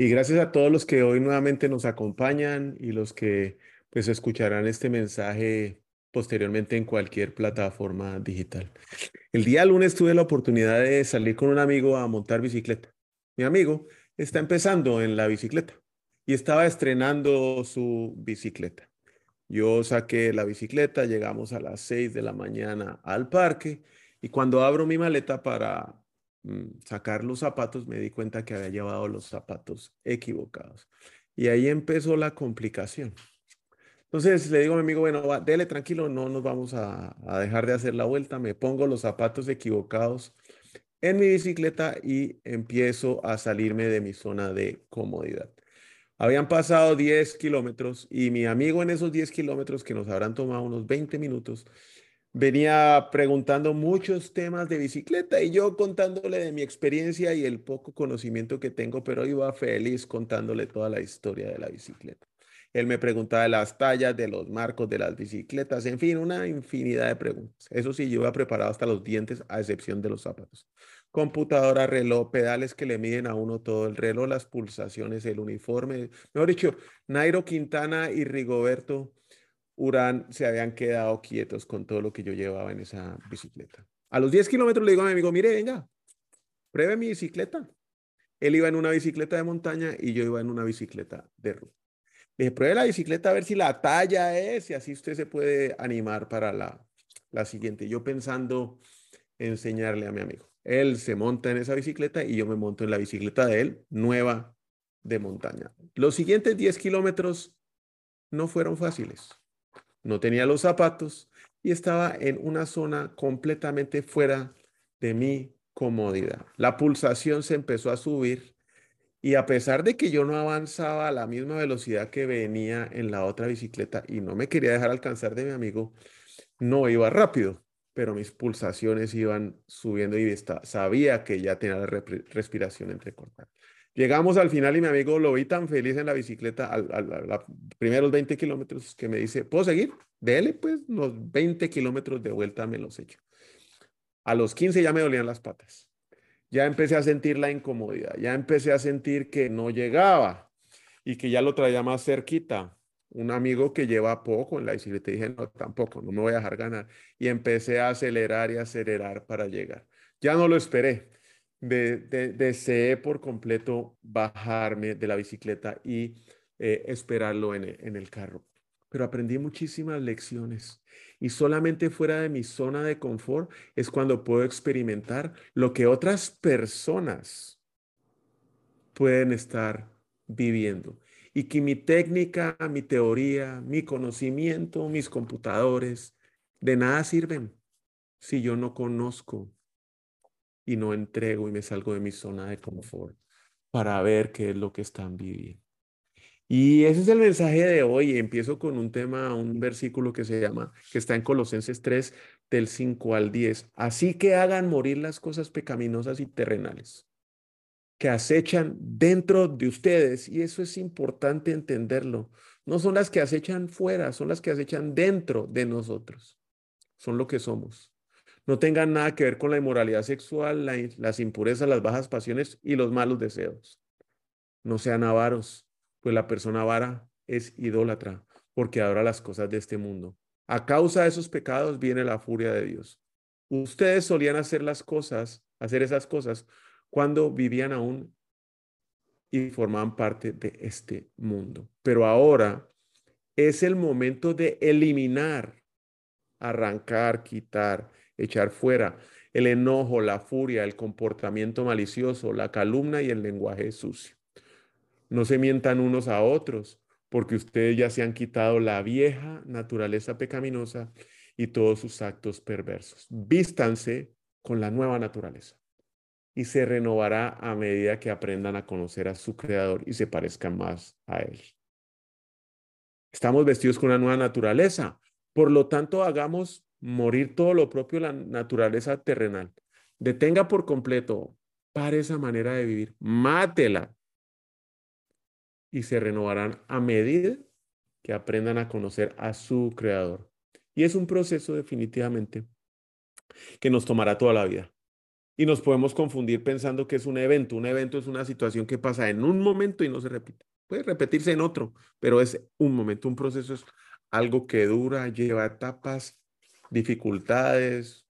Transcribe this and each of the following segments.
Y, gracias a todos los que hoy nuevamente nos acompañan y los que pues escucharán este mensaje posteriormente en cualquier plataforma digital. El día lunes tuve la oportunidad de salir con un amigo a montar bicicleta. Mi amigo está empezando en la bicicleta y estaba estrenando su bicicleta. Yo saqué la bicicleta, llegamos a las 6 de la mañana al parque y cuando abro mi maleta para sacar los zapatos, me di cuenta que había llevado los zapatos equivocados. Y ahí empezó la complicación. Entonces le digo a mi amigo, bueno, dele tranquilo, no nos vamos a, a, dejar de hacer la vuelta. Me pongo los zapatos equivocados en mi bicicleta y empiezo a salirme de mi zona de comodidad. Habían pasado 10 kilómetros y mi amigo en esos 10 kilómetros que nos habrán tomado unos 20 minutos, venía preguntando muchos temas de bicicleta y yo contándole de mi experiencia y el poco conocimiento que tengo, pero iba feliz contándole toda la historia de la bicicleta. Él me preguntaba de las tallas, de los marcos de las bicicletas, en fin, una infinidad de preguntas. Eso sí, yo iba preparado hasta los dientes, a excepción de los zapatos. Computadora, reloj, pedales que le miden a uno todo el reloj, las pulsaciones, el uniforme. Mejor dicho, Nairo Quintana y Rigoberto Urán se habían quedado quietos con todo lo que yo llevaba en esa bicicleta. A los 10 kilómetros le digo a mi amigo, mire, venga, pruebe mi bicicleta. Él iba en una bicicleta de montaña y yo iba en una bicicleta de ruta. Le dije, pruebe la bicicleta a ver si la talla es y así usted se puede animar para la, la siguiente. Yo pensando enseñarle a mi amigo. Él se monta en esa bicicleta y yo me monto en la bicicleta de él, nueva de montaña. Los siguientes 10 kilómetros no fueron fáciles no tenía los zapatos y estaba en una zona completamente fuera de mi comodidad. La pulsación se empezó a subir y a pesar de que yo no avanzaba a la misma velocidad que venía en la otra bicicleta y no me quería dejar alcanzar de mi amigo, no iba rápido, pero mis pulsaciones iban subiendo y sabía que ya tenía la respiración entrecortada. Llegamos al final y mi amigo lo vi tan feliz en la bicicleta, al, los primeros 20 kilómetros, que me dice, ¿puedo seguir? Dele, pues los 20 kilómetros de vuelta me los echo. A los 15 ya me dolían las patas. Ya empecé a sentir la incomodidad, ya empecé a sentir que no llegaba y que ya lo traía más cerquita. Un amigo que lleva poco en la bicicleta, dije, no, tampoco, no me voy a dejar ganar. Y empecé a acelerar y acelerar para llegar. Ya no lo esperé de, deseé por completo bajarme de la bicicleta y eh, esperarlo en, en el carro. Pero aprendí muchísimas lecciones y solamente fuera de mi zona de confort es cuando puedo experimentar lo que otras personas pueden estar viviendo y que mi técnica, mi teoría, mi conocimiento, mis computadores, de nada sirven si yo no conozco y no entrego y me salgo de mi zona de confort para ver qué es lo que están viviendo. Y ese es el mensaje de hoy. Empiezo con un tema, un versículo que se llama, que está en Colosenses 3, del 5 al 10. Así que hagan morir las cosas pecaminosas y terrenales que acechan dentro de ustedes. Y eso es importante entenderlo. No son las que acechan fuera, son las que acechan dentro de nosotros. Son lo que somos no tengan nada que ver con la inmoralidad sexual, las impurezas, las bajas pasiones y los malos deseos. No sean avaros, pues la persona avara es idólatra, porque adora las cosas de este mundo. A causa de esos pecados viene la furia de Dios. Ustedes solían hacer las cosas, hacer esas cosas cuando vivían aún y formaban parte de este mundo. Pero ahora es el momento de eliminar, arrancar, quitar echar fuera el enojo, la furia, el comportamiento malicioso, la calumnia y el lenguaje sucio. No se mientan unos a otros, porque ustedes ya se han quitado la vieja naturaleza pecaminosa y todos sus actos perversos. Vístanse con la nueva naturaleza. y se renovará a medida que aprendan a conocer a su creador y se parezcan más a él. Estamos vestidos con una nueva naturaleza. Por lo tanto, hagamos morir todo lo propio la naturaleza terrenal. Detenga por completo, pare esa manera de vivir, mátela. Y se renovarán a medida que aprendan a conocer a su creador. Y es un proceso definitivamente que nos tomará toda la vida. Y nos podemos confundir pensando que es un evento. Un evento es una situación que pasa en un momento y no se repite. Puede repetirse en otro, pero es un momento. Un proceso es algo que dura, lleva etapas, dificultades,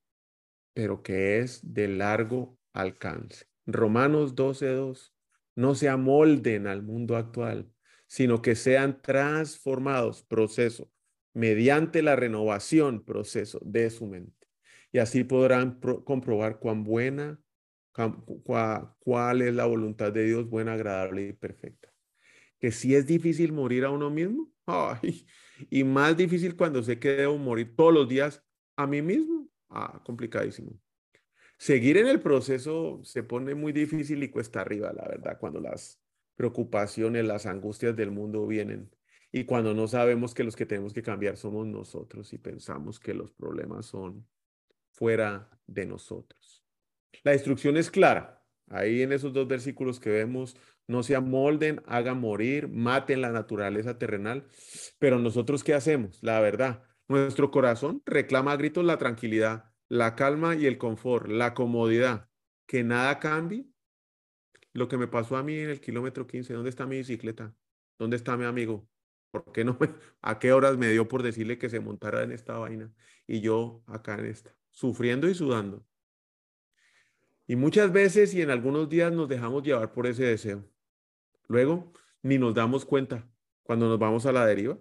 pero que es de largo alcance. Romanos 12.2. No se amolden al mundo actual, sino que sean transformados, proceso, mediante la renovación, proceso de su mente. Y así podrán comprobar cuán buena, cuál es la voluntad de Dios, buena, agradable y perfecta. Que si es difícil morir a uno mismo, y más difícil cuando sé que debo morir todos los días a mí mismo, ah, complicadísimo. Seguir en el proceso se pone muy difícil y cuesta arriba, la verdad, cuando las preocupaciones, las angustias del mundo vienen y cuando no sabemos que los que tenemos que cambiar somos nosotros y pensamos que los problemas son fuera de nosotros. La instrucción es clara. Ahí en esos dos versículos que vemos, no se amolden, hagan morir, maten la naturaleza terrenal. Pero nosotros, ¿qué hacemos? La verdad, nuestro corazón reclama a gritos la tranquilidad, la calma y el confort, la comodidad, que nada cambie. Lo que me pasó a mí en el kilómetro 15, ¿dónde está mi bicicleta? ¿Dónde está mi amigo? ¿Por qué no a qué horas me dio por decirle que se montara en esta vaina? Y yo acá en esta, sufriendo y sudando. Y muchas veces y en algunos días nos dejamos llevar por ese deseo. Luego, ni nos damos cuenta cuando nos vamos a la deriva.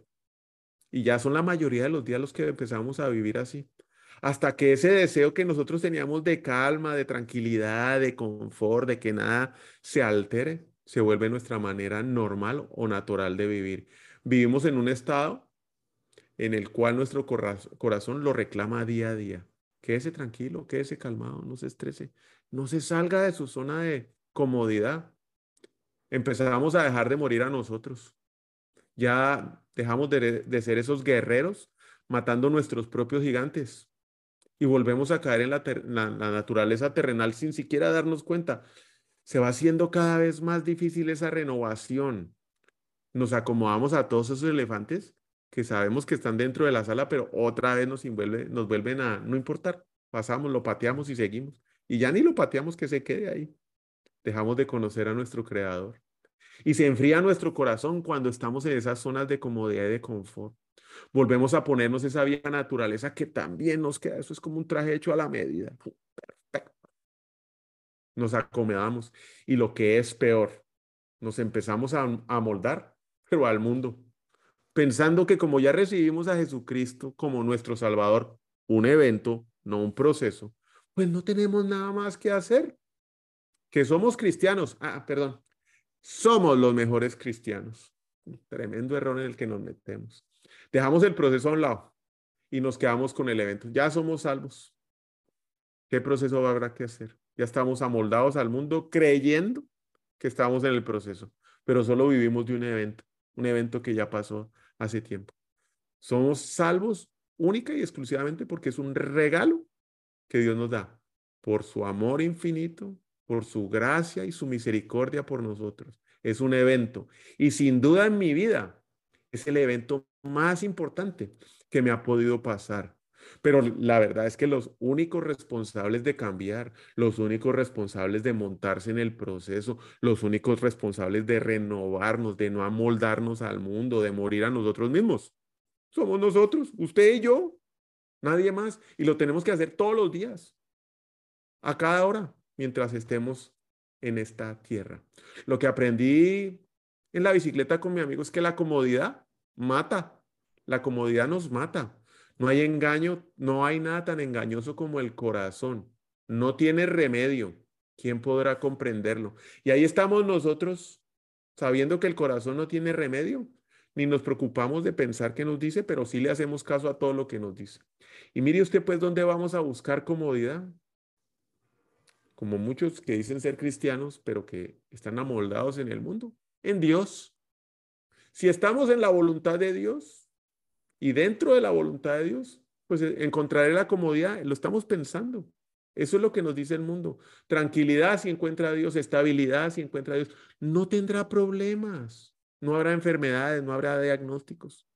Y ya son la mayoría de los días los que empezamos a vivir así hasta que ese deseo que nosotros teníamos de calma, de tranquilidad, de confort, de que nada se altere, se vuelve nuestra manera normal o natural de vivir. Vivimos en un estado en el cual nuestro corazón lo reclama día a día. Quédese tranquilo, quédese calmado, no se estrese, no se salga de su zona de comodidad. Empezamos a dejar de morir a nosotros. Ya dejamos de, de ser esos guerreros matando nuestros propios gigantes y volvemos a caer en la, naturaleza terrenal sin siquiera darnos cuenta. Se va haciendo cada vez más difícil esa renovación. Nos acomodamos a todos esos elefantes que sabemos que están dentro de la sala, pero otra vez nos, nos vuelven a no importar. Pasamos, lo pateamos y seguimos. Y ya ni lo pateamos que se quede ahí. Dejamos de conocer a nuestro creador. Y se enfría nuestro corazón cuando estamos en esas zonas de comodidad y de confort. Volvemos a ponernos esa vieja naturaleza que también nos queda. Eso es como un traje hecho a la medida. Perfecto. Nos acomodamos. Y lo que es peor, nos empezamos a, a moldar, pero al mundo. Pensando que como ya recibimos a Jesucristo como nuestro Salvador, un evento, no un proceso, pues no tenemos nada más que hacer. Que somos cristianos. Ah, perdón. Somos los mejores cristianos. Tremendo error en el que nos metemos. Dejamos el proceso a un lado y nos quedamos con el evento. Ya somos salvos. ¿Qué proceso habrá que hacer? Ya estamos amoldados al mundo creyendo que estamos en el proceso, pero solo vivimos de un evento, un evento que ya pasó hace tiempo. Somos salvos única y exclusivamente porque es un regalo que Dios nos da por su amor infinito, por su gracia y su misericordia por nosotros. Es un evento. Y sin duda en mi vida es el evento más importante que me ha podido pasar. Pero la verdad es que los únicos responsables de cambiar, los únicos responsables de montarse en el proceso, los únicos responsables de renovarnos, de no amoldarnos al mundo, de morir a nosotros mismos, somos nosotros, usted y yo, nadie más. Y lo tenemos que hacer todos los días, a cada hora, mientras estemos en esta tierra. Lo que aprendí en la bicicleta con mi amigo es que la comodidad mata. La comodidad nos mata. No hay engaño, no hay nada tan engañoso como el corazón. No tiene remedio. ¿Quién podrá comprenderlo? Y ahí estamos nosotros sabiendo que el corazón no tiene remedio, ni nos preocupamos de pensar qué nos dice, pero sí le hacemos caso a todo lo que nos dice. Y mire usted pues dónde vamos a buscar comodidad. Como muchos que dicen ser cristianos, pero que están amoldados en el mundo, en Dios. Si estamos en la voluntad de Dios y dentro de la voluntad de Dios, pues eh, encontraré la comodidad, lo estamos pensando. Eso es lo que nos dice el mundo. Tranquilidad si encuentra a Dios, estabilidad si encuentra a Dios. No tendrá problemas, no habrá enfermedades, no habrá diagnósticos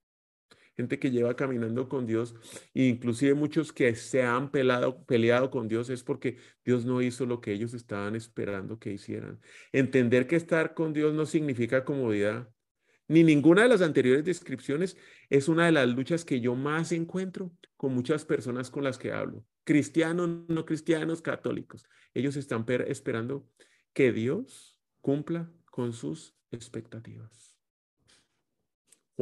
gente que lleva caminando con Dios, e inclusive muchos que se han peleado con Dios es porque Dios no hizo lo que ellos estaban esperando que hicieran. Entender que estar con Dios no significa comodidad, ni ninguna de las anteriores descripciones es una de las luchas que yo más encuentro con muchas personas con las que hablo, cristianos, no cristianos, católicos. Ellos están esperando que Dios cumpla con sus expectativas.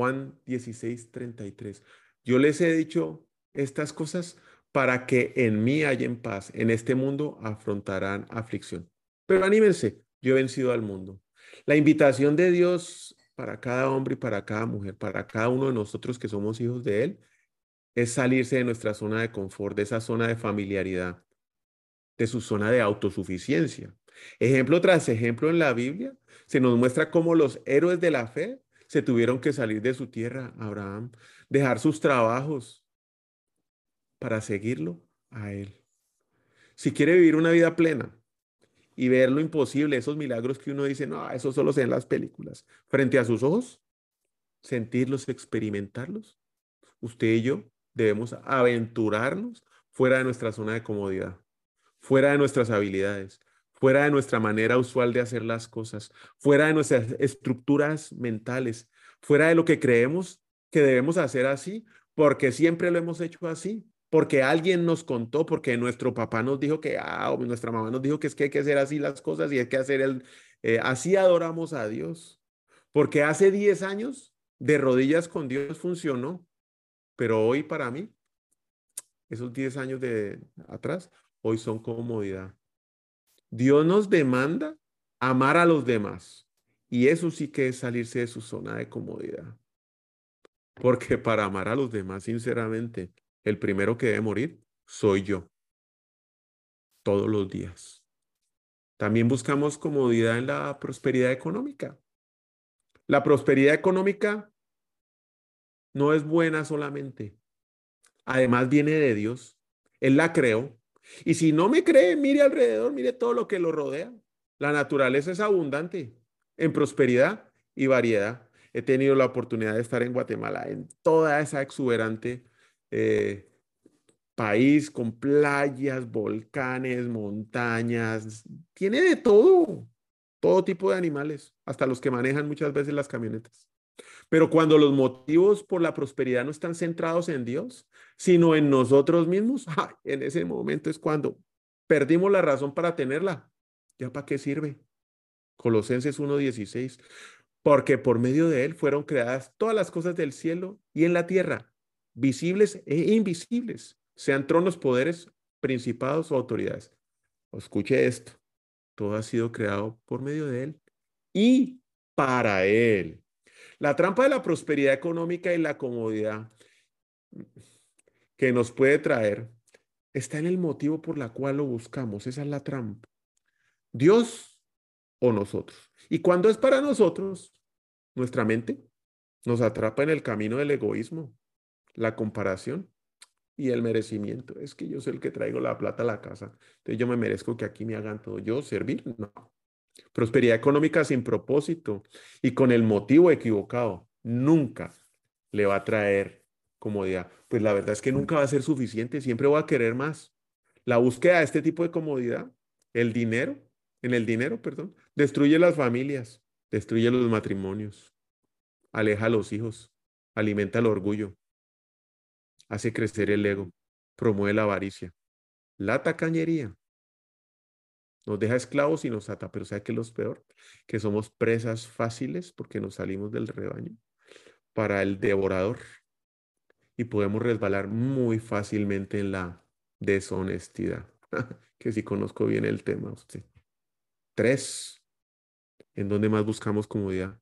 Juan 16, 33. Yo les he dicho estas cosas para que en mí hayan paz. En este mundo afrontarán aflicción. Pero anímense, yo he vencido al mundo. La invitación de Dios para cada hombre y para cada mujer, para cada uno de nosotros que somos hijos de Él, es salirse de nuestra zona de confort, de esa zona de familiaridad, de su zona de autosuficiencia. Ejemplo tras ejemplo en la Biblia se nos muestra cómo los héroes de la fe se tuvieron que salir de su tierra, Abraham, dejar sus trabajos para seguirlo a él. Si quiere vivir una vida plena y ver lo imposible, esos milagros que uno dice, no, eso solo se en las películas, frente a sus ojos, sentirlos, experimentarlos, usted y yo debemos aventurarnos fuera de nuestra zona de comodidad, fuera de nuestras habilidades, fuera de nuestra manera usual de hacer las cosas, fuera de nuestras estructuras mentales, fuera de lo que creemos que debemos hacer así, porque siempre lo hemos hecho así, porque alguien nos contó, porque nuestro papá nos dijo que, ah, o nuestra mamá nos dijo que es que hay que hacer así las cosas y hay que hacer el, eh, así adoramos a Dios, porque hace 10 años de rodillas con Dios funcionó, pero hoy para mí, esos 10 años de atrás, hoy son comodidad. Dios nos demanda amar a los demás. Y eso sí que es salirse de su zona de comodidad. Porque para amar a los demás, sinceramente, el primero que debe morir soy yo. Todos los días. También buscamos comodidad en la prosperidad económica. La prosperidad económica no es buena solamente. Además viene de Dios. Él la creó. Y si no me cree, mire alrededor, mire todo lo que lo rodea. La naturaleza es abundante en prosperidad y variedad. He tenido la oportunidad de estar en Guatemala, en toda esa exuberante eh, país con playas, volcanes, montañas. Tiene de todo, todo tipo de animales, hasta los que manejan muchas veces las camionetas. Pero cuando los motivos por la prosperidad no están centrados en Dios, sino en nosotros mismos, en ese momento es cuando perdimos la razón para tenerla. ¿Ya para qué sirve? Colosenses 1.16. Porque por medio de él fueron creadas todas las cosas del cielo y en la tierra, visibles e invisibles, sean tronos, poderes, principados o autoridades. Escuche esto. Todo ha sido creado por medio de él y para él. La trampa de la prosperidad económica y la comodidad que nos puede traer está en el motivo por la cual lo buscamos. Esa es la trampa. Dios o nosotros. Y cuando es para nosotros, nuestra mente nos atrapa en el camino del egoísmo, la comparación y el merecimiento. Es que yo soy el que traigo la plata a la casa. Entonces yo me merezco que aquí me hagan todo. Yo servir, no. Prosperidad económica sin propósito y con el motivo equivocado nunca le va a traer comodidad. Pues la verdad es que nunca va a ser suficiente, siempre va a querer más. La búsqueda de este tipo de comodidad, el dinero, en el dinero, perdón, destruye las familias, destruye los matrimonios, aleja a los hijos, alimenta el orgullo, hace crecer el ego, promueve la avaricia, la tacañería, nos deja esclavos y nos ata, pero ¿sabe qué es lo peor? Que somos presas fáciles porque nos salimos del rebaño para el devorador y podemos resbalar muy fácilmente en la deshonestidad, que si conozco bien el tema usted. Tres, en donde más buscamos comodidad.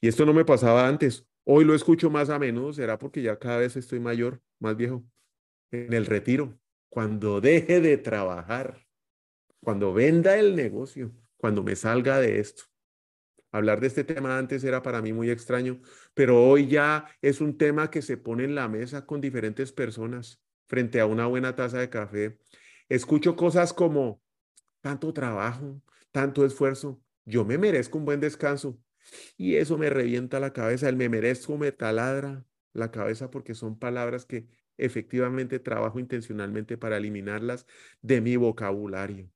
Y esto no me pasaba antes. Hoy lo escucho más a menudo, será porque ya cada vez estoy mayor, más viejo. En el retiro, cuando deje de trabajar cuando venda el negocio, cuando me salga de esto. Hablar de este tema antes era para mí muy extraño, pero hoy ya es un tema que se pone en la mesa con diferentes personas frente a una buena taza de café. Escucho cosas como tanto trabajo, tanto esfuerzo, yo me merezco un buen descanso y eso me revienta la cabeza, el me merezco me taladra la cabeza porque son palabras que efectivamente trabajo intencionalmente para eliminarlas de mi vocabulario.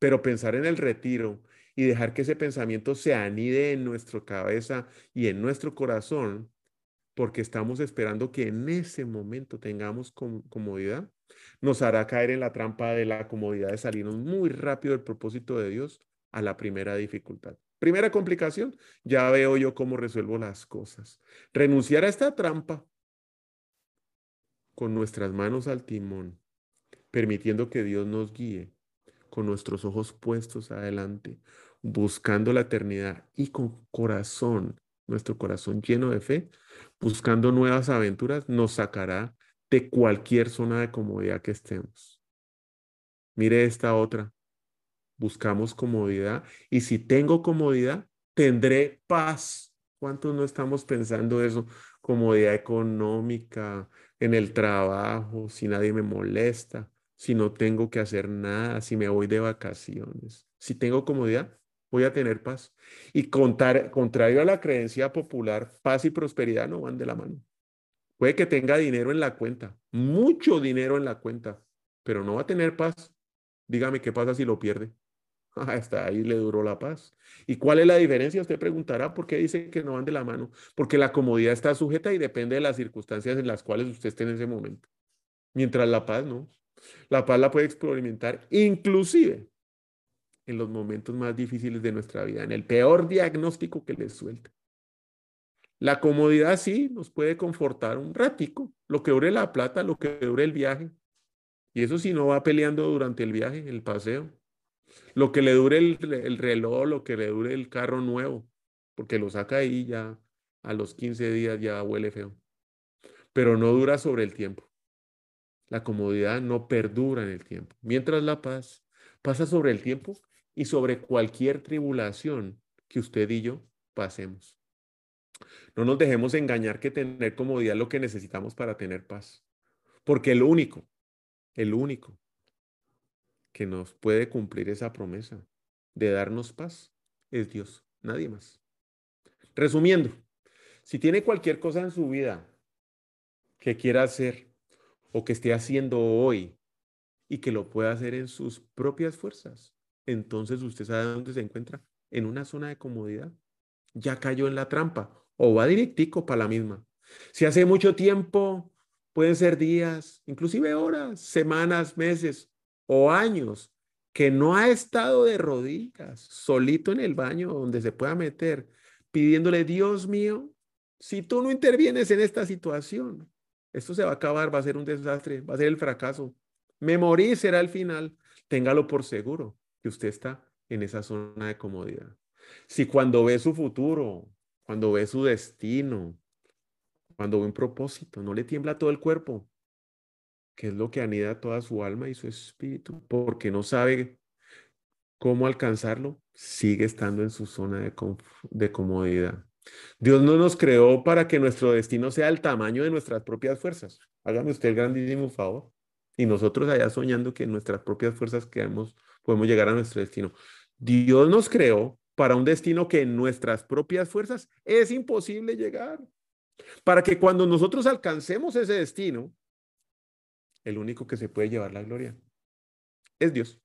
Pero pensar en el retiro y dejar que ese pensamiento se anide en nuestra cabeza y en nuestro corazón, porque estamos esperando que en ese momento tengamos comodidad, nos hará caer en la trampa de la comodidad de salirnos muy rápido del propósito de Dios a la primera dificultad. Primera complicación, ya veo yo cómo resuelvo las cosas. Renunciar a esta trampa con nuestras manos al timón, permitiendo que Dios nos guíe, con nuestros ojos puestos adelante, buscando la eternidad y con corazón, nuestro corazón lleno de fe, buscando nuevas aventuras, nos sacará de cualquier zona de comodidad que estemos. Mire esta otra. Buscamos comodidad y si tengo comodidad, tendré paz. ¿Cuántos no estamos pensando eso? Comodidad económica, en el trabajo, si nadie me molesta, si no tengo que hacer nada, si me voy de vacaciones. Si tengo comodidad, voy a tener paz. Y contrario a la creencia popular, paz y prosperidad no van de la mano. Puede que tenga dinero en la cuenta, mucho dinero en la cuenta, pero no va a tener paz. Dígame qué pasa si lo pierde. Hasta ahí le duró la paz. ¿Y cuál es la diferencia? Usted preguntará por qué dice que no van de la mano. Porque la comodidad está sujeta y depende de las circunstancias en las cuales usted esté en ese momento. Mientras la paz no. La paz la puede experimentar inclusive en los momentos más difíciles de nuestra vida, en el peor diagnóstico que les suelte. La comodidad sí nos puede confortar un ratico, lo que dure la plata, lo que dure el viaje. Y eso si no va peleando durante el viaje, el paseo. Lo que le dure el, el reloj, lo que le dure el carro nuevo, porque lo saca ahí ya a los 15 días ya huele feo. Pero no dura sobre el tiempo. La comodidad no perdura en el tiempo. Mientras la paz pasa sobre el tiempo y sobre cualquier tribulación que usted y yo pasemos. No nos dejemos engañar que tener comodidad es lo que necesitamos para tener paz. Porque el único, el único que nos puede cumplir esa promesa de darnos paz es Dios, nadie más. Resumiendo, si tiene cualquier cosa en su vida que quiera hacer o que esté haciendo hoy y que lo pueda hacer en sus propias fuerzas, entonces usted sabe dónde se encuentra, en una zona de comodidad. Ya cayó en la trampa o va directico para la misma. Si hace mucho tiempo, pueden ser días, inclusive horas, semanas, meses o años, que no ha estado de rodillas, solito en el baño donde se pueda meter, pidiéndole, Dios mío, si tú no intervienes en esta situación, esto se va a acabar, va a ser un desastre, va a ser el fracaso. Me morí será el final. Téngalo por seguro que usted está en esa zona de comodidad. Si cuando ve su futuro, cuando ve su destino, cuando ve un propósito, no le tiembla todo el cuerpo, que es lo que anida toda su alma y su espíritu, porque no sabe cómo alcanzarlo, sigue estando en su zona de, comodidad. Dios no nos creó para que nuestro destino sea el tamaño de nuestras propias fuerzas. Hágame usted el grandísimo favor. Y nosotros allá soñando que nuestras propias fuerzas quedamos podemos llegar a nuestro destino. Dios nos creó para un destino que en nuestras propias fuerzas es imposible llegar. Para que cuando nosotros alcancemos ese destino, el único que se puede llevar la gloria es Dios.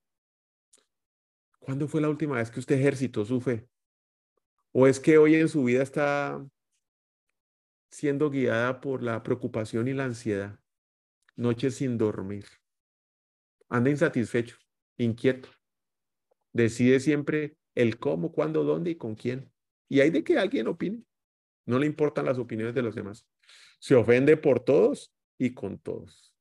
¿Cuándo fue la última vez que usted ejercitó su fe? ¿O es que hoy en su vida está siendo guiada por la preocupación y la ansiedad? Noches sin dormir. Anda insatisfecho inquieto. Decide siempre el cómo, cuándo, dónde y con quién. Y hay de que alguien opine. No le importan las opiniones de los demás. Se ofende por todos y con todos.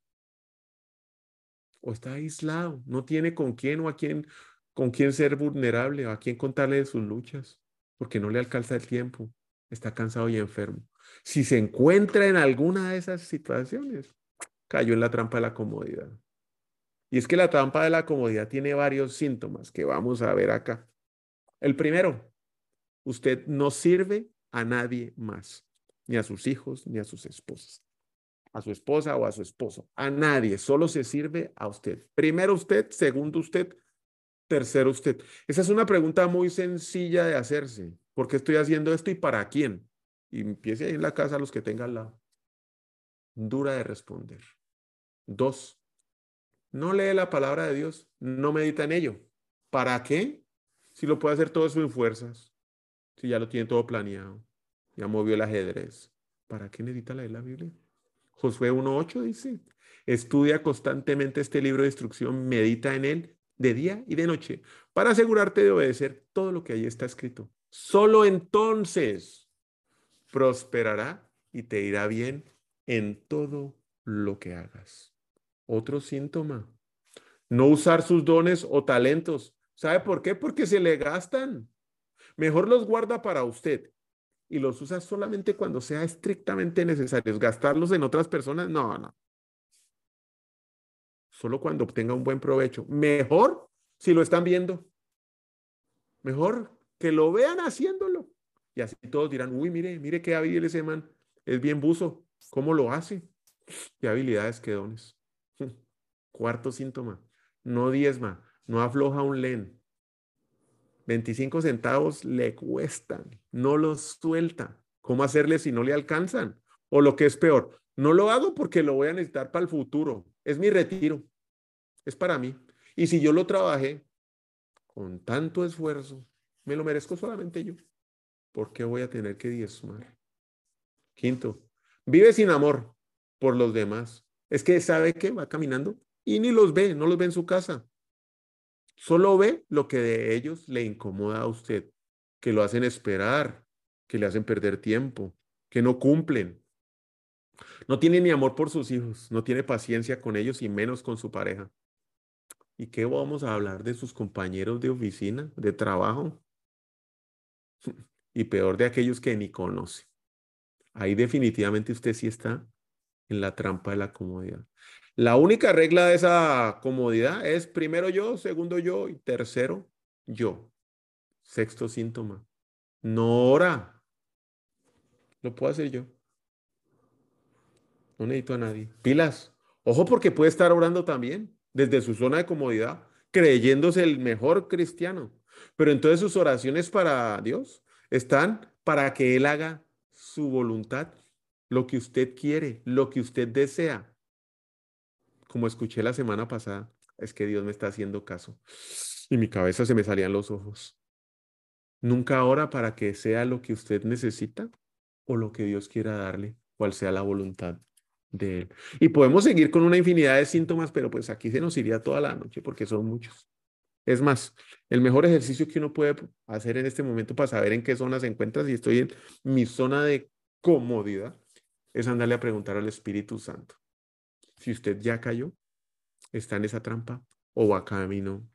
O está aislado, no tiene con quién o a quién, con quién ser vulnerable o a quién contarle de sus luchas, porque no le alcanza el tiempo. Está cansado y enfermo. Si se encuentra en alguna de esas situaciones, cayó en la trampa de la comodidad. Y es que la trampa de la comodidad tiene varios síntomas que vamos a ver acá. El primero, usted no sirve a nadie más, ni a sus hijos, ni a sus esposas, a su esposa o a su esposo, a nadie, solo se sirve a usted. Primero usted, segundo usted, tercero usted. Esa es una pregunta muy sencilla de hacerse. ¿Por qué estoy haciendo esto y para quién? Y empiece ahí en la casa los que tengan al lado. Dura de responder. Dos, no lee la palabra de Dios, no medita en ello. ¿Para qué? Si lo puede hacer todo sin fuerzas, si ya lo tiene todo planeado, ya movió el ajedrez. ¿Para qué necesita leer la Biblia? Josué 1.8 dice, estudia constantemente este libro de instrucción, medita en él de día y de noche, para asegurarte de obedecer todo lo que ahí está escrito. Solo entonces prosperará y te irá bien en todo lo que hagas. Otro síntoma, no usar sus dones o talentos. ¿Sabe por qué? Porque se le gastan. Mejor los guarda para usted y los usa solamente cuando sea estrictamente necesario. Gastarlos en otras personas, no, no. Solo cuando obtenga un buen provecho. Mejor si lo están viendo. Mejor que lo vean haciéndolo. Y así todos dirán, uy, mire, mire qué hábil ese man. Es bien buzo. ¿Cómo lo hace? Qué habilidades, qué dones. Cuarto síntoma, no diezma, no afloja un len. 25 centavos le cuestan, no los suelta. ¿Cómo hacerle si no le alcanzan? O lo que es peor, no lo hago porque lo voy a necesitar para el futuro. Es mi retiro. Es para mí. Y si yo lo trabajé con tanto esfuerzo, me lo merezco solamente yo. ¿Por qué voy a tener que diezmar? Quinto, vive sin amor por los demás. Es que sabe que va caminando y ni los ve, no los ve en su casa. Solo ve lo que de ellos le incomoda a usted, que lo hacen esperar, que le hacen perder tiempo, que no cumplen. No tiene ni amor por sus hijos, no tiene paciencia con ellos y menos con su pareja. ¿Y qué vamos a hablar de sus compañeros de oficina, de trabajo? y peor de aquellos que ni conoce. Ahí definitivamente usted sí está en la trampa de la comodidad. La única regla de esa comodidad es primero yo, segundo yo y tercero yo. Sexto síntoma. No ora. Lo puedo hacer yo. No necesito a nadie. Pilas. Ojo porque puede estar orando también desde su zona de comodidad, creyéndose el mejor cristiano. Pero entonces sus oraciones para Dios están para que Él haga su voluntad lo que usted quiere, lo que usted desea. Como escuché la semana pasada, es que Dios me está haciendo caso. Y mi cabeza se me salían los ojos. Nunca ora para que sea lo que usted necesita o lo que Dios quiera darle, cual sea la voluntad de Él. Y podemos seguir con una infinidad de síntomas, pero pues aquí se nos iría toda la noche porque son muchos. Es más, el mejor ejercicio que uno puede hacer en este momento para saber en qué zona se encuentra, si estoy en mi zona de comodidad, es andarle a preguntar al Espíritu Santo si usted ya cayó, está en esa trampa o va camino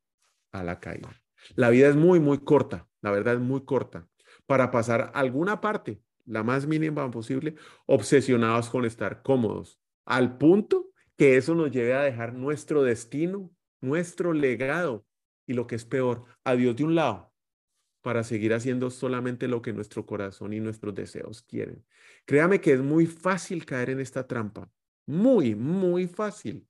a la caída. La vida es muy, muy corta, la verdad es muy corta, para pasar alguna parte, la más mínima posible, obsesionados con estar cómodos, al punto que eso nos lleve a dejar nuestro destino, nuestro legado y lo que es peor, a Dios de un lado para seguir haciendo solamente lo que nuestro corazón y nuestros deseos quieren. Créame que es muy fácil caer en esta trampa. Muy, muy fácil.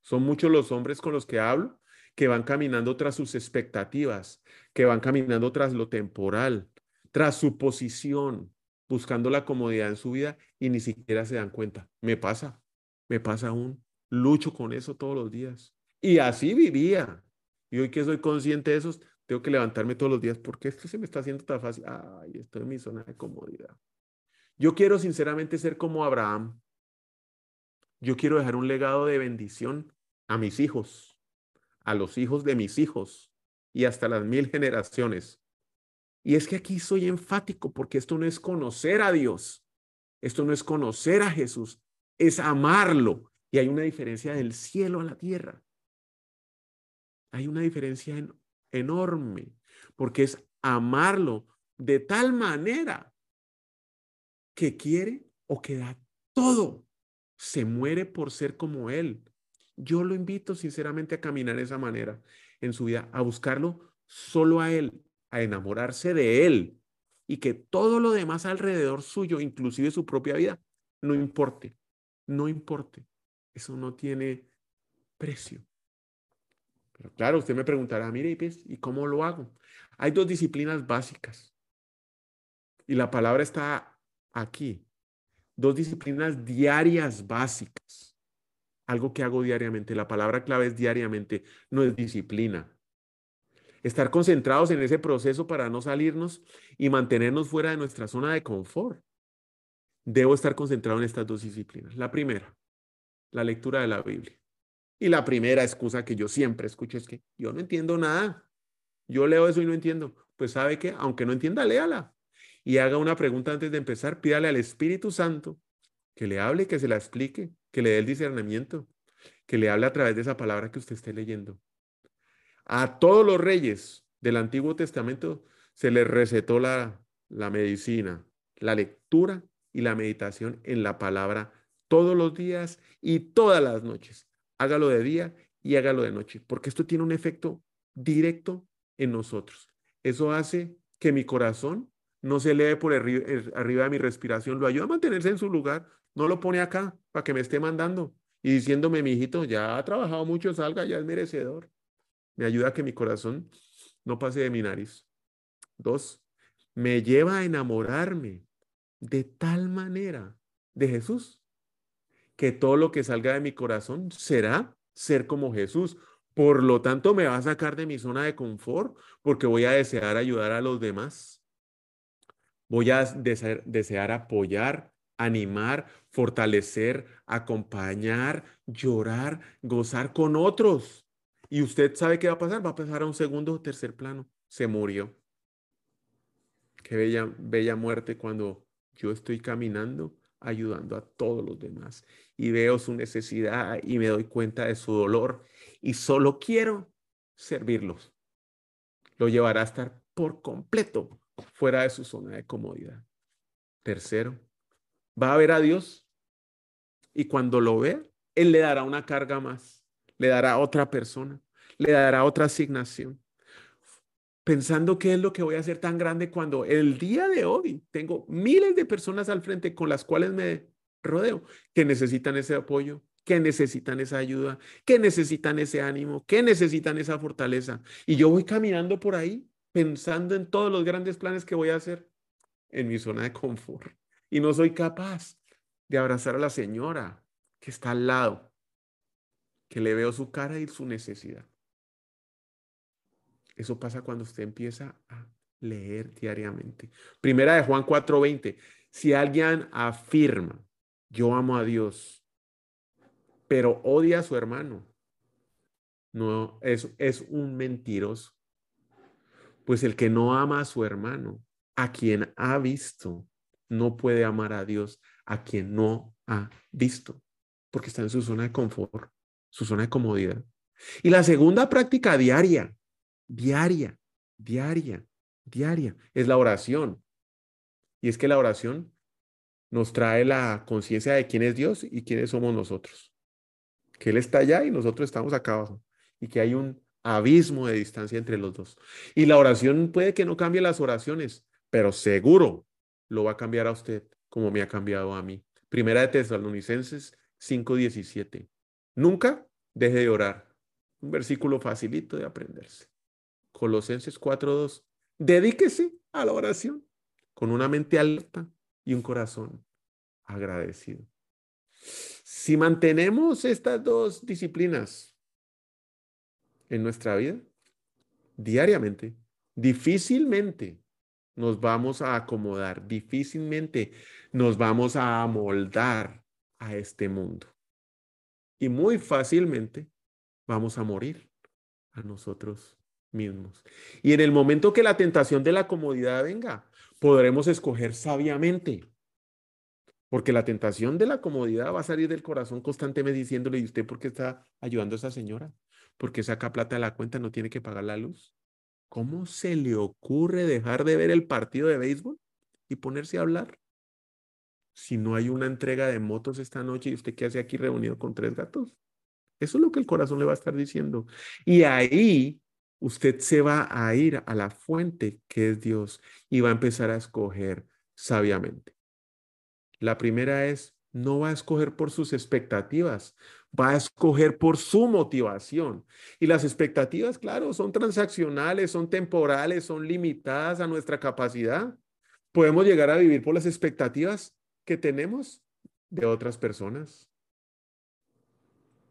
Son muchos los hombres con los que hablo que van caminando tras sus expectativas, que van caminando tras lo temporal, tras su posición, buscando la comodidad en su vida y ni siquiera se dan cuenta. Me pasa, me pasa aún. Lucho con eso todos los días. Y así vivía. Y hoy que soy consciente de eso, tengo que levantarme todos los días porque esto se me está haciendo tan fácil. Ay, estoy en mi zona de comodidad. Yo quiero sinceramente ser como Abraham. Yo quiero dejar un legado de bendición a mis hijos, a los hijos de mis hijos y hasta las mil generaciones. Y es que aquí soy enfático porque esto no es conocer a Dios, esto no es conocer a Jesús, es amarlo. Y hay una diferencia del cielo a la tierra. Hay una diferencia en enorme, porque es amarlo de tal manera que quiere o que da todo. Se muere por ser como Él. Yo lo invito sinceramente a caminar esa manera en su vida, a buscarlo solo a Él, a enamorarse de Él y que todo lo demás alrededor suyo, inclusive su propia vida, no importe, no importe. Eso no tiene precio. Pero claro, usted me preguntará, mire, ¿y cómo lo hago? Hay dos disciplinas básicas. Y la palabra está aquí. Dos disciplinas diarias básicas. Algo que hago diariamente. La palabra clave es diariamente, no es disciplina. Estar concentrados en ese proceso para no salirnos y mantenernos fuera de nuestra zona de confort. Debo estar concentrado en estas dos disciplinas. La primera, la lectura de la Biblia. Y la primera excusa que yo siempre escucho es que yo no entiendo nada. Yo leo eso y no entiendo. Pues sabe que, aunque no entienda, léala. Y haga una pregunta antes de empezar. Pídale al Espíritu Santo que le hable, que se la explique, que le dé el discernimiento, que le hable a través de esa palabra que usted esté leyendo. A todos los reyes del Antiguo Testamento se les recetó la, la medicina, la lectura y la meditación en la palabra todos los días y todas las noches. Hágalo de día y hágalo de noche, porque esto tiene un efecto directo en nosotros. Eso hace que mi corazón no se eleve por arriba de mi respiración, lo ayuda a mantenerse en su lugar, no lo pone acá para que me esté mandando y diciéndome, mi hijito, ya ha trabajado mucho, salga, ya es merecedor. Me ayuda a que mi corazón no pase de mi nariz. Dos, me lleva a enamorarme de tal manera de Jesús que todo lo que salga de mi corazón será ser como Jesús. Por lo tanto, me va a sacar de mi zona de confort porque voy a desear ayudar a los demás. Voy a desear, desear apoyar, animar, fortalecer, acompañar, llorar, gozar con otros. Y usted sabe qué va a pasar, va a pasar a un segundo o tercer plano. Se murió. Qué bella, bella muerte cuando yo estoy caminando ayudando a todos los demás y veo su necesidad y me doy cuenta de su dolor y solo quiero servirlos. Lo llevará a estar por completo fuera de su zona de comodidad. Tercero, va a ver a Dios y cuando lo vea, Él le dará una carga más, le dará otra persona, le dará otra asignación pensando qué es lo que voy a hacer tan grande cuando el día de hoy tengo miles de personas al frente con las cuales me rodeo que necesitan ese apoyo, que necesitan esa ayuda, que necesitan ese ánimo, que necesitan esa fortaleza. Y yo voy caminando por ahí pensando en todos los grandes planes que voy a hacer en mi zona de confort. Y no soy capaz de abrazar a la señora que está al lado, que le veo su cara y su necesidad. Eso pasa cuando usted empieza a leer diariamente. Primera de Juan 4:20. Si alguien afirma, yo amo a Dios, pero odia a su hermano, no, es, es un mentiroso. Pues el que no ama a su hermano, a quien ha visto, no puede amar a Dios, a quien no ha visto, porque está en su zona de confort, su zona de comodidad. Y la segunda práctica diaria diaria, diaria, diaria. Es la oración. Y es que la oración nos trae la conciencia de quién es Dios y quiénes somos nosotros. Que Él está allá y nosotros estamos acá abajo. Y que hay un abismo de distancia entre los dos. Y la oración puede que no cambie las oraciones, pero seguro lo va a cambiar a usted como me ha cambiado a mí. Primera de Tesalonicenses 5:17. Nunca deje de orar. Un versículo facilito de aprenderse. Colosenses 4.2. Dedíquese a la oración con una mente alerta y un corazón agradecido. Si mantenemos estas dos disciplinas en nuestra vida, diariamente, difícilmente nos vamos a acomodar, difícilmente nos vamos a amoldar a este mundo. Y muy fácilmente vamos a morir a nosotros mismos. Y en el momento que la tentación de la comodidad venga, podremos escoger sabiamente. Porque la tentación de la comodidad va a salir del corazón constantemente diciéndole, ¿y usted por qué está ayudando a esa señora? Porque saca plata de la cuenta, no tiene que pagar la luz. ¿Cómo se le ocurre dejar de ver el partido de béisbol y ponerse a hablar? Si no hay una entrega de motos esta noche y usted qué hace aquí reunido con tres gatos. Eso es lo que el corazón le va a estar diciendo. Y ahí usted se va a ir a la fuente que es Dios y va a empezar a escoger sabiamente. La primera es, no va a escoger por sus expectativas, va a escoger por su motivación. Y las expectativas, claro, son transaccionales, son temporales, son limitadas a nuestra capacidad. Podemos llegar a vivir por las expectativas que tenemos de otras personas,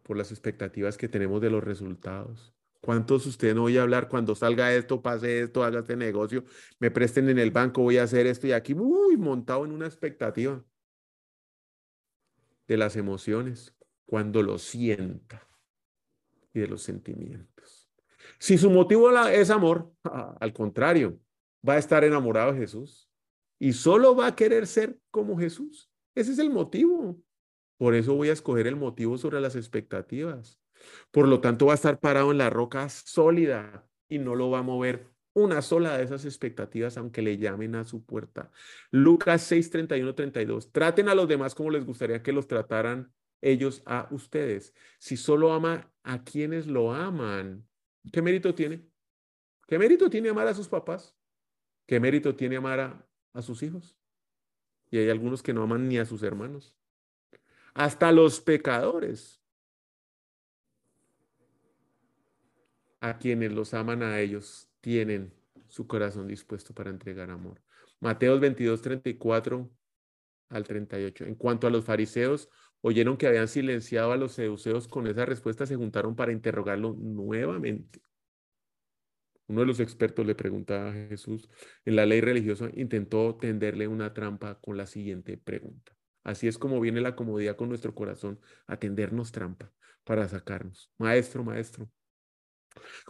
por las expectativas que tenemos de los resultados. ¿Cuántos ustedes no voy a hablar cuando salga esto, pase esto, haga este negocio, me presten en el banco, voy a hacer esto y aquí, muy montado en una expectativa de las emociones, cuando lo sienta y de los sentimientos. Si su motivo es amor, al contrario, va a estar enamorado de Jesús y solo va a querer ser como Jesús. Ese es el motivo. Por eso voy a escoger el motivo sobre las expectativas. Por lo tanto, va a estar parado en la roca sólida y no lo va a mover una sola de esas expectativas, aunque le llamen a su puerta. Lucas 6, 31, 32. Traten a los demás como les gustaría que los trataran ellos a ustedes. Si solo ama a quienes lo aman, ¿qué mérito tiene? ¿Qué mérito tiene amar a sus papás? ¿Qué mérito tiene amar a, sus hijos? Y hay algunos que no aman ni a sus hermanos. Hasta los pecadores a quienes los aman a ellos tienen su corazón dispuesto para entregar amor. Mateos 22, 34 al 38. En cuanto a los fariseos, oyeron que habían silenciado a los seduceos con esa respuesta, se juntaron para interrogarlo nuevamente. Uno de los expertos le preguntaba a Jesús en la ley religiosa, intentó tenderle una trampa con la siguiente pregunta. Así es como viene la comodidad con nuestro corazón, a tendernos trampa para sacarnos. Maestro, maestro,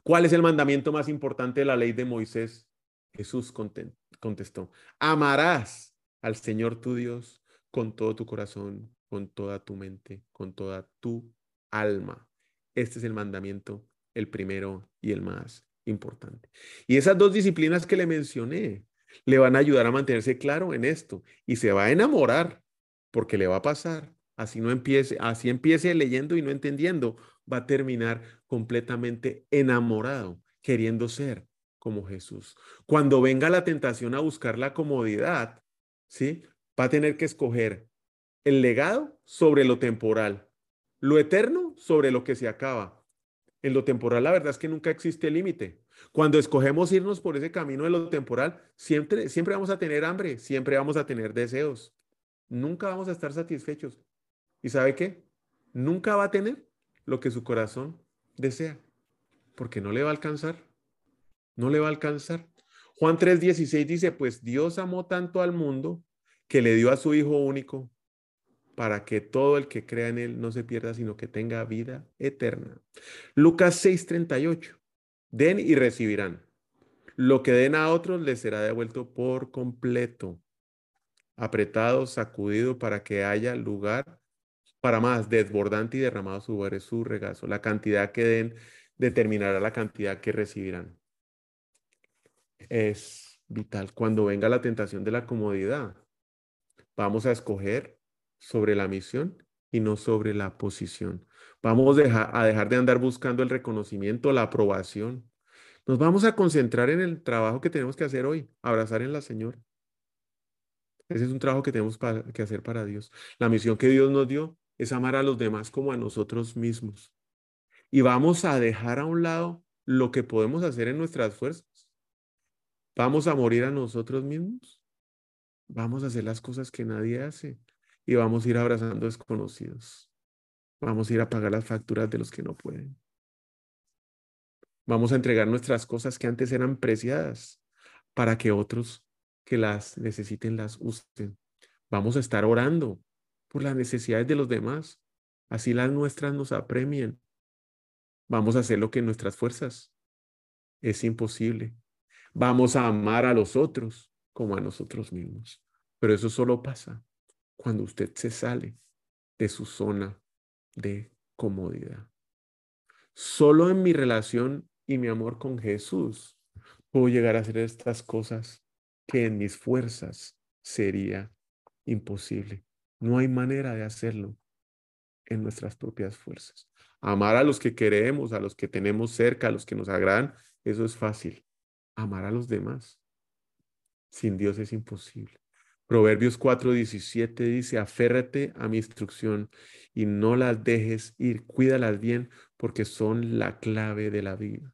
¿Cuál es el mandamiento más importante de la ley de Moisés? Jesús contestó, amarás al Señor tu Dios con todo tu corazón, con toda tu mente, con toda tu alma. Este es el mandamiento, el primero y el más importante. Y esas dos disciplinas que le mencioné le van a ayudar a mantenerse claro en esto y se va a enamorar porque le va a pasar. Así no empiece, así empiece leyendo y no entendiendo, va a terminar completamente enamorado, queriendo ser como Jesús. Cuando venga la tentación a buscar la comodidad, ¿sí? Va a tener que escoger el legado sobre lo temporal, lo eterno sobre lo que se acaba. En lo temporal, la verdad es que nunca existe límite. Cuando escogemos irnos por ese camino de lo temporal, siempre, siempre vamos a tener hambre, siempre vamos a tener deseos. Nunca vamos a estar satisfechos. ¿Y sabe qué? Nunca va a tener lo que su corazón desea, porque no le va a alcanzar, no le va a alcanzar. Juan 3:16 dice, pues Dios amó tanto al mundo que le dio a su Hijo único para que todo el que crea en Él no se pierda, sino que tenga vida eterna. Lucas 6:38, den y recibirán. Lo que den a otros les será devuelto por completo, apretado, sacudido para que haya lugar para más, desbordante y derramado su su regazo. La cantidad que den determinará la cantidad que recibirán. Es vital. Cuando venga la tentación de la comodidad, vamos a escoger sobre la misión y no sobre la posición. Vamos a dejar de andar buscando el reconocimiento, la aprobación. Nos vamos a concentrar en el trabajo que tenemos que hacer hoy, abrazar en la Señora. Ese es un trabajo que tenemos que hacer para Dios. La misión que Dios nos dio es amar a los demás como a nosotros mismos. Y vamos a dejar a un lado lo que podemos hacer en nuestras fuerzas. Vamos a morir a nosotros mismos. Vamos a hacer las cosas que nadie hace y vamos a ir abrazando desconocidos. Vamos a ir a pagar las facturas de los que no pueden. Vamos a entregar nuestras cosas que antes eran preciadas para que otros que las necesiten las usen. Vamos a estar orando por las necesidades de los demás. Así las nuestras nos apremien. Vamos a hacer lo que nuestras fuerzas es imposible. Vamos a amar a los otros como a nosotros mismos. Pero eso solo pasa cuando usted se sale de su zona de comodidad. Solo en mi relación y mi amor con Jesús puedo llegar a hacer estas cosas que en mis fuerzas sería imposible. No hay manera de hacerlo en nuestras propias fuerzas. Amar a los que queremos, a los que tenemos cerca, a los que nos agradan, eso es fácil. Amar a los demás. Sin Dios es imposible. Proverbios 4:17 dice, aférrate a mi instrucción y no las dejes ir, cuídalas bien porque son la clave de la vida.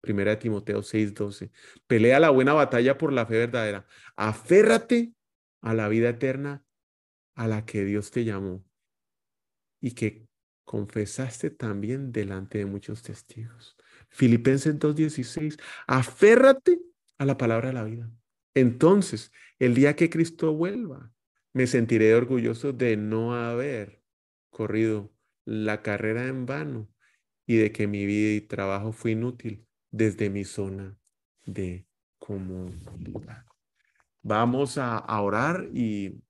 Primera de Timoteo 6:12, pelea la buena batalla por la fe verdadera, aférrate a la vida eterna a la que Dios te llamó y que confesaste también delante de muchos testigos. Filipenses 2.16, aférrate a la palabra de la vida. Entonces, el día que Cristo vuelva, me sentiré orgulloso de no haber corrido la carrera en vano y de que mi vida y trabajo fue inútil desde mi zona de comodidad. Vamos a, a orar y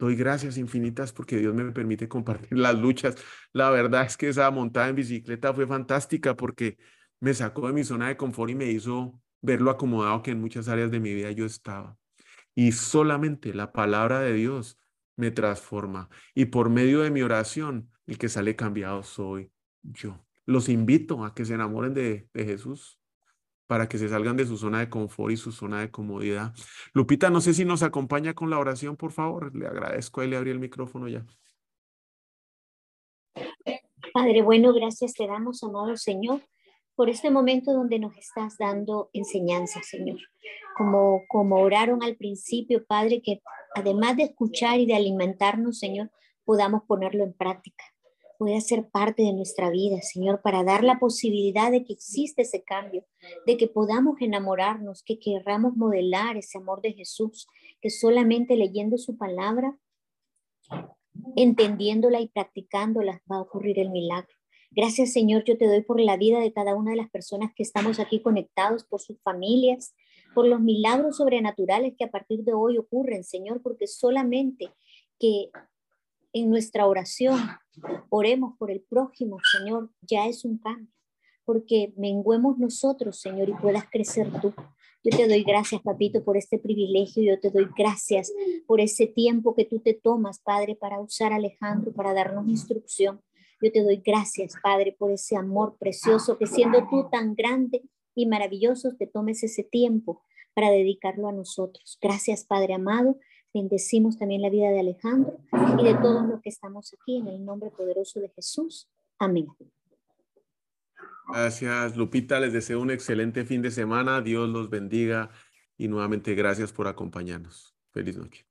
Doy gracias infinitas porque Dios me permite compartir las luchas. La verdad es que esa montada en bicicleta fue fantástica porque me sacó de mi zona de confort y me hizo ver lo acomodado que en muchas áreas de mi vida yo estaba. Y solamente la palabra de Dios me transforma. Y por medio de mi oración, el que sale cambiado soy yo. Los invito a que se enamoren de, de Jesús para que se salgan de su zona de confort y su zona de comodidad. Lupita, no sé si nos acompaña con la oración, por favor. Le agradezco y le abrí el micrófono ya. Padre, bueno, gracias te damos, amado Señor, por este momento donde nos estás dando enseñanza, Señor. Como, como oraron al principio, Padre, que además de escuchar y de alimentarnos, Señor, podamos ponerlo en práctica pueda ser parte de nuestra vida, Señor, para dar la posibilidad de que existe ese cambio, de que podamos enamorarnos, que querramos modelar ese amor de Jesús, que solamente leyendo su palabra, entendiéndola y practicándola va a ocurrir el milagro. Gracias, Señor, yo te doy por la vida de cada una de las personas que estamos aquí conectados, por sus familias, por los milagros sobrenaturales que a partir de hoy ocurren, Señor, porque solamente que en nuestra oración oremos por el prójimo, Señor, ya es un cambio, porque menguemos nosotros, Señor, y puedas crecer tú. Yo te doy gracias, papito, por este privilegio. Yo te doy gracias por ese tiempo que tú te tomas, Padre, para usar a Alejandro, para darnos instrucción. Yo te doy gracias, Padre, por ese amor precioso que siendo tú tan grande y maravilloso, te tomes ese tiempo para dedicarlo a nosotros. Gracias, Padre amado. Bendecimos también la vida de Alejandro y de todos los que estamos aquí en el nombre poderoso de Jesús. Amén. Gracias, Lupita. Les deseo un excelente fin de semana. Dios los bendiga y nuevamente gracias por acompañarnos. Feliz noche.